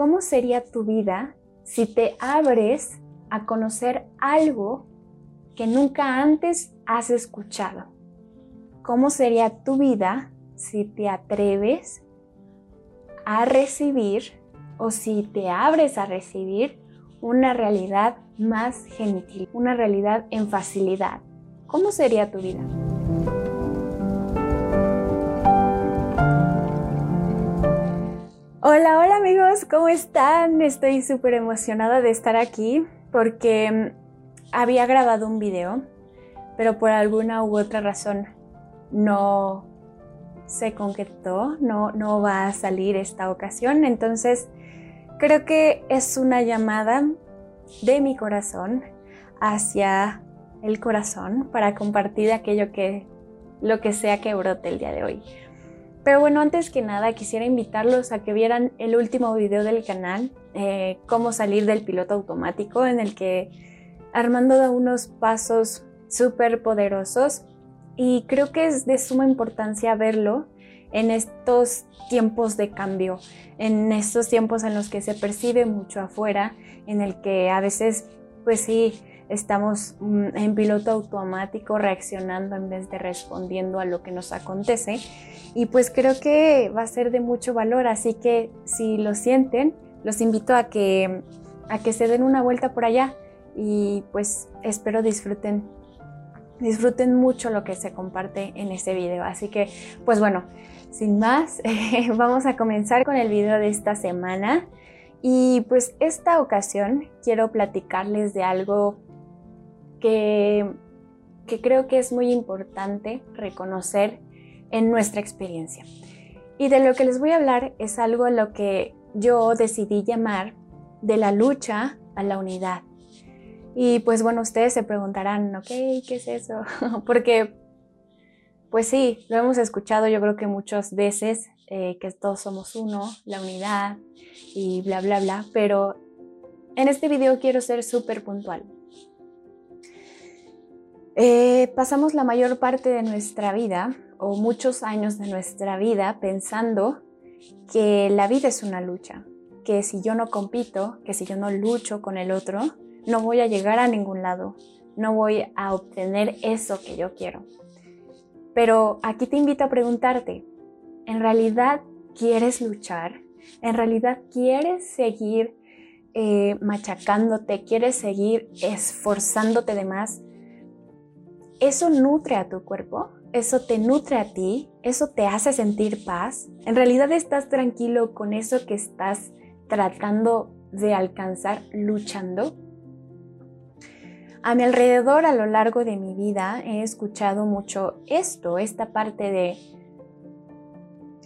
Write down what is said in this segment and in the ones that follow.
¿Cómo sería tu vida si te abres a conocer algo que nunca antes has escuchado? ¿Cómo sería tu vida si te atreves a recibir o si te abres a recibir una realidad más genitil, una realidad en facilidad? ¿Cómo sería tu vida? ¿Cómo están? Estoy súper emocionada de estar aquí porque mm, había grabado un video, pero por alguna u otra razón no se concretó, no, no va a salir esta ocasión. Entonces, creo que es una llamada de mi corazón hacia el corazón para compartir aquello que, lo que sea que brote el día de hoy. Pero bueno, antes que nada quisiera invitarlos a que vieran el último video del canal, eh, cómo salir del piloto automático, en el que Armando da unos pasos súper poderosos y creo que es de suma importancia verlo en estos tiempos de cambio, en estos tiempos en los que se percibe mucho afuera, en el que a veces, pues sí, estamos mm, en piloto automático reaccionando en vez de respondiendo a lo que nos acontece. Y pues creo que va a ser de mucho valor, así que si lo sienten, los invito a que, a que se den una vuelta por allá y pues espero disfruten disfruten mucho lo que se comparte en este video. Así que, pues bueno, sin más, vamos a comenzar con el video de esta semana. Y pues esta ocasión quiero platicarles de algo que, creo que es muy importante reconocer en nuestra experiencia. Y de lo que les voy a hablar es algo lo que yo decidí llamar de la lucha a la unidad. Y pues bueno, ustedes se preguntarán, ok, ¿qué es eso? Porque, pues sí, lo hemos escuchado yo creo que muchas veces, eh, que todos somos uno, la unidad y bla, bla, bla, pero en este video quiero ser súper puntual. Eh, pasamos la mayor parte de nuestra vida o muchos años de nuestra vida pensando que la vida es una lucha, que si yo no compito, que si yo no lucho con el otro, no voy a llegar a ningún lado, no voy a obtener eso que yo quiero. Pero aquí te invito a preguntarte, ¿en realidad quieres luchar? ¿En realidad quieres seguir eh, machacándote? ¿Quieres seguir esforzándote de más? Eso nutre a tu cuerpo, eso te nutre a ti, eso te hace sentir paz. En realidad estás tranquilo con eso que estás tratando de alcanzar luchando. A mi alrededor a lo largo de mi vida he escuchado mucho esto, esta parte de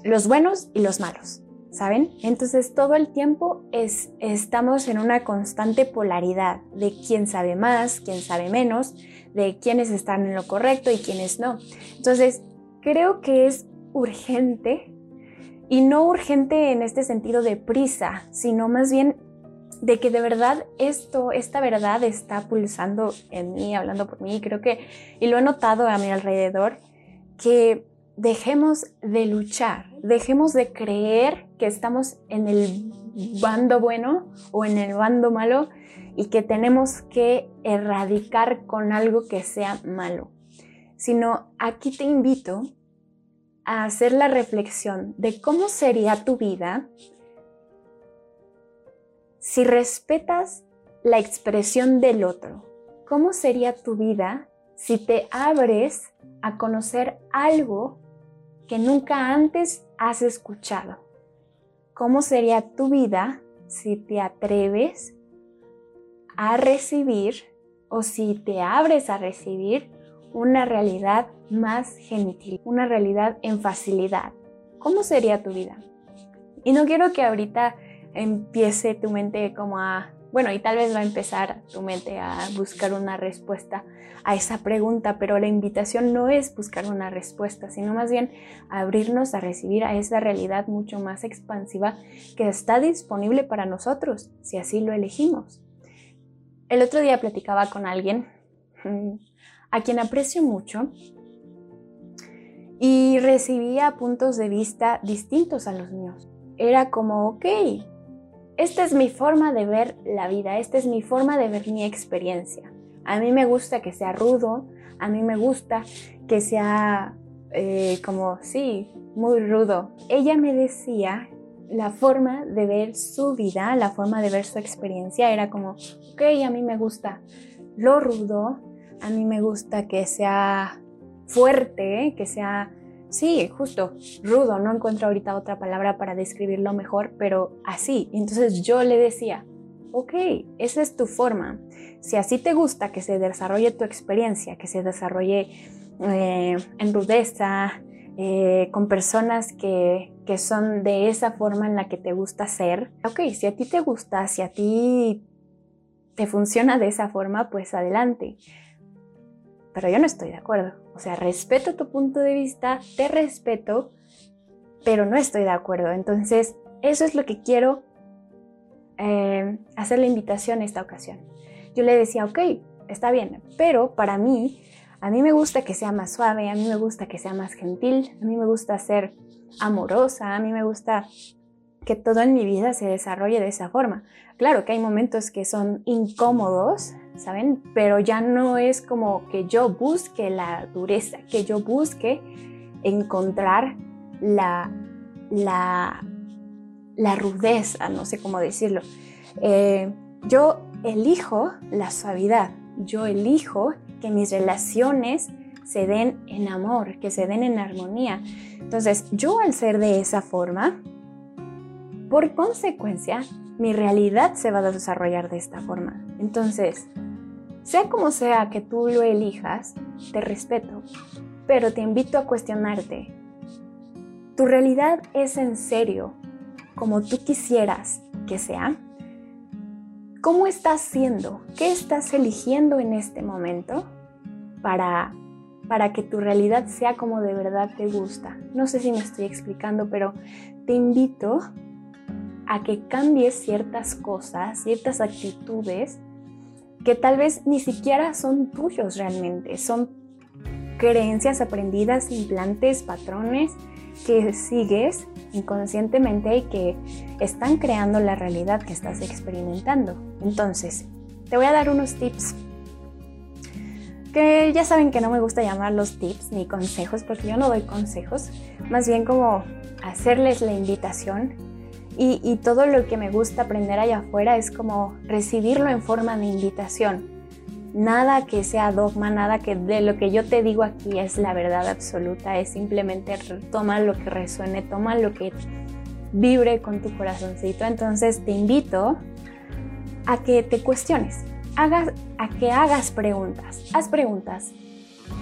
los buenos y los malos. ¿Saben? Entonces todo el tiempo es, estamos en una constante polaridad de quién sabe más, quién sabe menos, de quiénes están en lo correcto y quiénes no. Entonces creo que es urgente y no urgente en este sentido de prisa, sino más bien de que de verdad esto, esta verdad está pulsando en mí, hablando por mí, creo que, y lo he notado a mi alrededor, que dejemos de luchar, dejemos de creer que estamos en el bando bueno o en el bando malo y que tenemos que erradicar con algo que sea malo, sino aquí te invito a hacer la reflexión de cómo sería tu vida si respetas la expresión del otro. ¿Cómo sería tu vida si te abres a conocer algo que nunca antes has escuchado. ¿Cómo sería tu vida si te atreves a recibir o si te abres a recibir una realidad más genitil, una realidad en facilidad? ¿Cómo sería tu vida? Y no quiero que ahorita empiece tu mente como a bueno, y tal vez va a empezar tu mente a buscar una respuesta a esa pregunta, pero la invitación no es buscar una respuesta, sino más bien abrirnos a recibir a esa realidad mucho más expansiva que está disponible para nosotros, si así lo elegimos. El otro día platicaba con alguien a quien aprecio mucho y recibía puntos de vista distintos a los míos. Era como, ok, esta es mi forma de ver la vida, esta es mi forma de ver mi experiencia. A mí me gusta que sea rudo, a mí me gusta que sea eh, como, sí, muy rudo. Ella me decía la forma de ver su vida, la forma de ver su experiencia era como, ok, a mí me gusta lo rudo, a mí me gusta que sea fuerte, que sea, sí, justo, rudo, no encuentro ahorita otra palabra para describirlo mejor, pero así. Entonces yo le decía, ok, esa es tu forma. Si así te gusta que se desarrolle tu experiencia, que se desarrolle eh, en rudeza, eh, con personas que, que son de esa forma en la que te gusta ser, ok, si a ti te gusta, si a ti te funciona de esa forma, pues adelante. Pero yo no estoy de acuerdo. O sea, respeto tu punto de vista, te respeto, pero no estoy de acuerdo. Entonces, eso es lo que quiero eh, hacer la invitación esta ocasión. Yo le decía, ok, está bien, pero para mí, a mí me gusta que sea más suave, a mí me gusta que sea más gentil, a mí me gusta ser amorosa, a mí me gusta que todo en mi vida se desarrolle de esa forma. Claro que hay momentos que son incómodos, ¿saben? Pero ya no es como que yo busque la dureza, que yo busque encontrar la, la, la rudeza, no sé cómo decirlo. Eh, yo elijo la suavidad, yo elijo que mis relaciones se den en amor, que se den en armonía. Entonces, yo al ser de esa forma, por consecuencia, mi realidad se va a desarrollar de esta forma. Entonces, sea como sea que tú lo elijas, te respeto, pero te invito a cuestionarte. ¿Tu realidad es en serio como tú quisieras que sea? ¿Cómo estás siendo? ¿Qué estás eligiendo en este momento para, para que tu realidad sea como de verdad te gusta? No sé si me estoy explicando, pero te invito a que cambies ciertas cosas, ciertas actitudes que tal vez ni siquiera son tuyos realmente, son creencias aprendidas, implantes, patrones que sigues inconscientemente y que están creando la realidad que estás experimentando. Entonces, te voy a dar unos tips que ya saben que no me gusta llamarlos tips ni consejos porque yo no doy consejos, más bien como hacerles la invitación y, todo lo que me gusta aprender allá afuera es como recibirlo en forma de invitación. Nada que sea dogma, nada que de lo que yo te digo aquí es la verdad absoluta, es simplemente toma lo que resuene, toma lo que vibre con tu corazoncito. Entonces te invito a que te cuestiones, hagas, a que hagas preguntas, haz preguntas.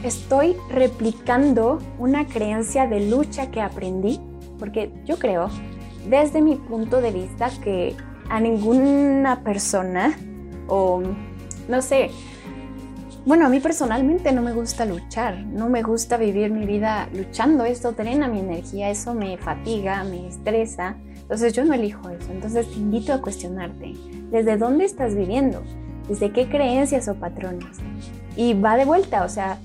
¿Estoy replicando una creencia de lucha que aprendí? Porque yo creo desde mi punto de vista que a ninguna persona o no sé, bueno, a mí personalmente no me gusta luchar, no me gusta vivir mi vida luchando, esto drena mi energía, eso me fatiga, me estresa, entonces yo no elijo eso, entonces te invito a cuestionarte, ¿desde dónde estás viviendo? ¿Desde qué creencias o patrones? Y va de vuelta, o sea,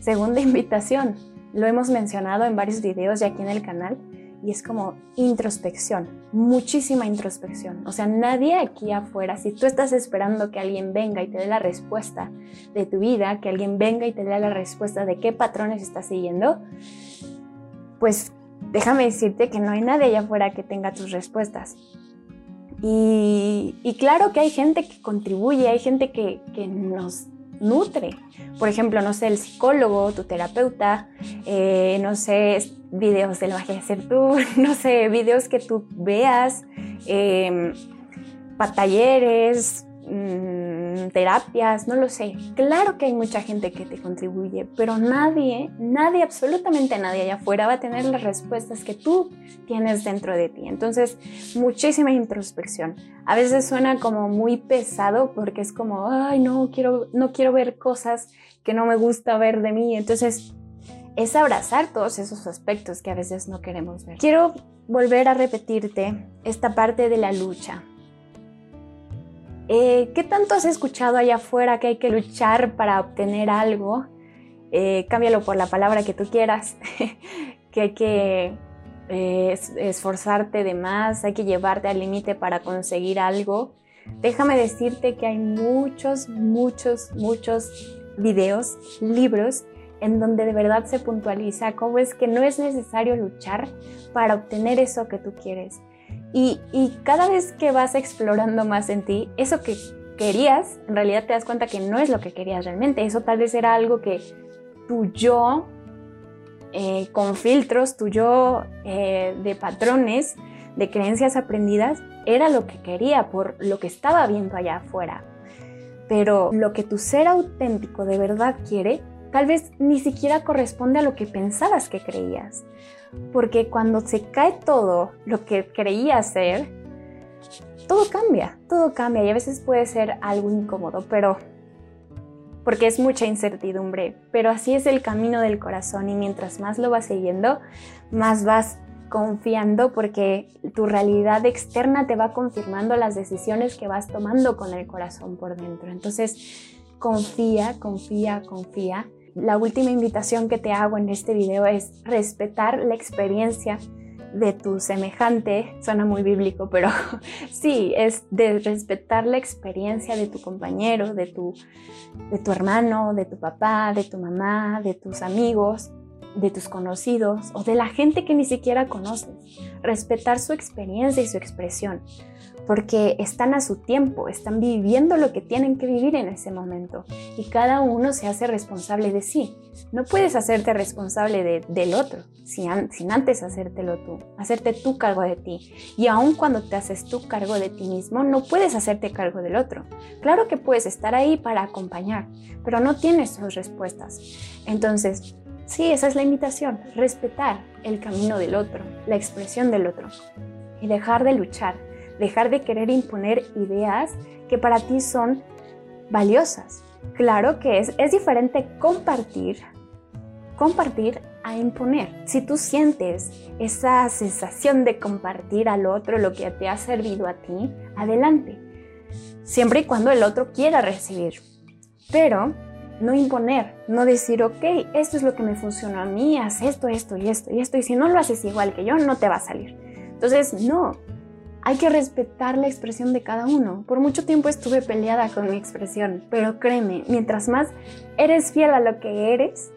segunda invitación, lo hemos mencionado en varios videos y aquí en el canal, y es como introspección, muchísima introspección. O sea, nadie aquí afuera, si tú estás esperando que alguien venga y te dé la respuesta de tu vida, que alguien venga y te dé la respuesta de qué patrones estás siguiendo, pues déjame decirte que no hay nadie allá afuera que tenga tus respuestas. Y, claro que hay gente que contribuye, hay gente que, que nos nutre. Por ejemplo, no sé, el psicólogo, tu terapeuta, eh, no sé, videos de magia de ser tú, no sé, videos que tú veas, eh, talleres, mm, terapias, no lo sé. Claro que hay mucha gente que te contribuye, pero nadie, nadie, absolutamente nadie allá afuera va a tener las respuestas que tú tienes dentro de ti. Entonces, muchísima introspección. A veces suena como muy pesado porque es como, ay, no quiero, no quiero ver cosas que no me gusta ver de mí. Entonces, es abrazar todos esos aspectos que a veces no queremos ver. Quiero volver a repetirte esta parte de la lucha eh, ¿Qué tanto has escuchado allá afuera que hay que luchar para obtener algo? Eh, cámbialo por la palabra que tú quieras, que hay que eh, esforzarte de más, hay que llevarte al límite para conseguir algo. Déjame decirte que hay muchos, muchos, muchos videos, libros en donde de verdad se puntualiza cómo es que no es necesario luchar para obtener eso que tú quieres. Y, cada vez que vas explorando más en ti, eso que querías, en realidad te das cuenta que no es lo que querías realmente. Eso tal vez era algo que tu yo, eh, con filtros, tu yo eh, de patrones, de creencias aprendidas, era lo que quería por lo que estaba viendo allá afuera. Pero lo que tu ser auténtico de verdad quiere, tal vez ni siquiera corresponde a lo que pensabas que creías. Porque cuando se cae todo lo que creías ser, todo cambia, todo cambia y a veces puede ser algo incómodo, pero porque es mucha incertidumbre, pero así es el camino del corazón y mientras más lo vas siguiendo, más vas confiando porque tu realidad externa te va confirmando las decisiones que vas tomando con el corazón por dentro. Entonces, confía, confía, confía. La última invitación que te hago en este video es respetar la experiencia de tu semejante, suena muy bíblico, pero sí, es de respetar la experiencia de tu compañero, de tu, de tu hermano, de tu papá, de tu mamá, de tus amigos, de tus conocidos o de la gente que ni siquiera conoces. Respetar su experiencia y su expresión porque están a su tiempo, están viviendo lo que tienen que vivir en ese momento y cada uno se hace responsable de sí. No puedes hacerte responsable del otro sin, sin antes hacértelo tú, hacerte tú cargo de ti. Y aun cuando te haces tú cargo de ti mismo, no puedes hacerte cargo del otro. Claro que puedes estar ahí para acompañar, pero no tienes sus respuestas. Entonces, sí, esa es la invitación, respetar el camino del otro, la expresión del otro y dejar de luchar dejar de querer imponer ideas que para ti son valiosas. Claro que es, es diferente compartir, compartir a imponer. Si tú sientes esa sensación de compartir al otro lo que te ha servido a ti, adelante. Siempre y cuando el otro quiera recibir. Pero no imponer, no decir, ok, esto es lo que me funciona a mí, haz esto, esto y esto y esto, y si no lo haces igual que yo, no te va a salir. Entonces, no, hay que respetar la expresión de cada uno. Por mucho tiempo estuve peleada con mi expresión, pero créeme, mientras más eres fiel a lo que eres,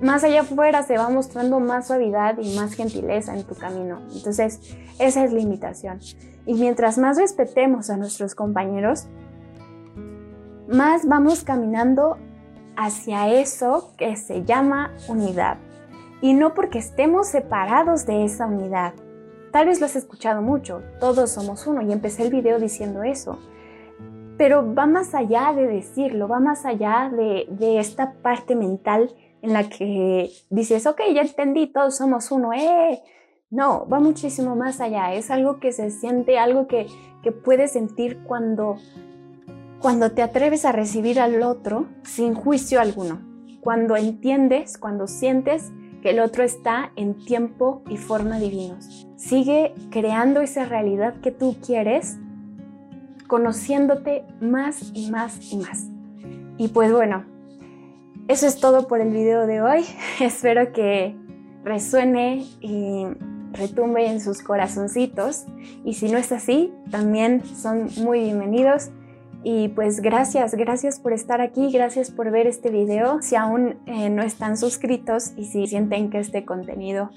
más allá afuera se va mostrando más suavidad y más gentileza en tu camino. Entonces, esa es la invitación. Y mientras más respetemos a nuestros compañeros, más vamos caminando hacia eso que se llama unidad. Y no porque estemos separados de esa unidad, Tal vez lo has escuchado mucho, todos somos uno y empecé el video diciendo eso. Pero va más allá de decirlo, va más allá de, esta parte mental en la que dices, ok, ya entendí, todos somos uno, ¡eh! No, va muchísimo más allá, es algo que se siente, algo que, que puedes sentir cuando, cuando te atreves a recibir al otro sin juicio alguno, cuando entiendes, cuando sientes que el otro está en tiempo y forma divinos. Sigue creando esa realidad que tú quieres, conociéndote más y más y más. Y pues bueno, eso es todo por el video de hoy. Espero que resuene y retumbe en sus corazoncitos. Y si no es así, también son muy bienvenidos. Y pues gracias, gracias por estar aquí, gracias por ver este video. Si aún eh, no están suscritos y si sienten que este contenido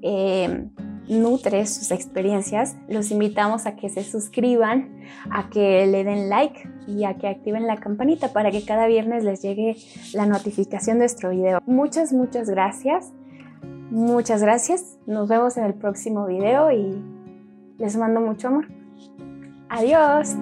eh, nutre sus experiencias, los invitamos a que se suscriban, a que le den like y a que activen la campanita para que cada viernes les llegue la notificación de nuestro video. Muchas, muchas gracias. Muchas gracias. Nos vemos en el próximo video y les mando mucho amor. Adiós.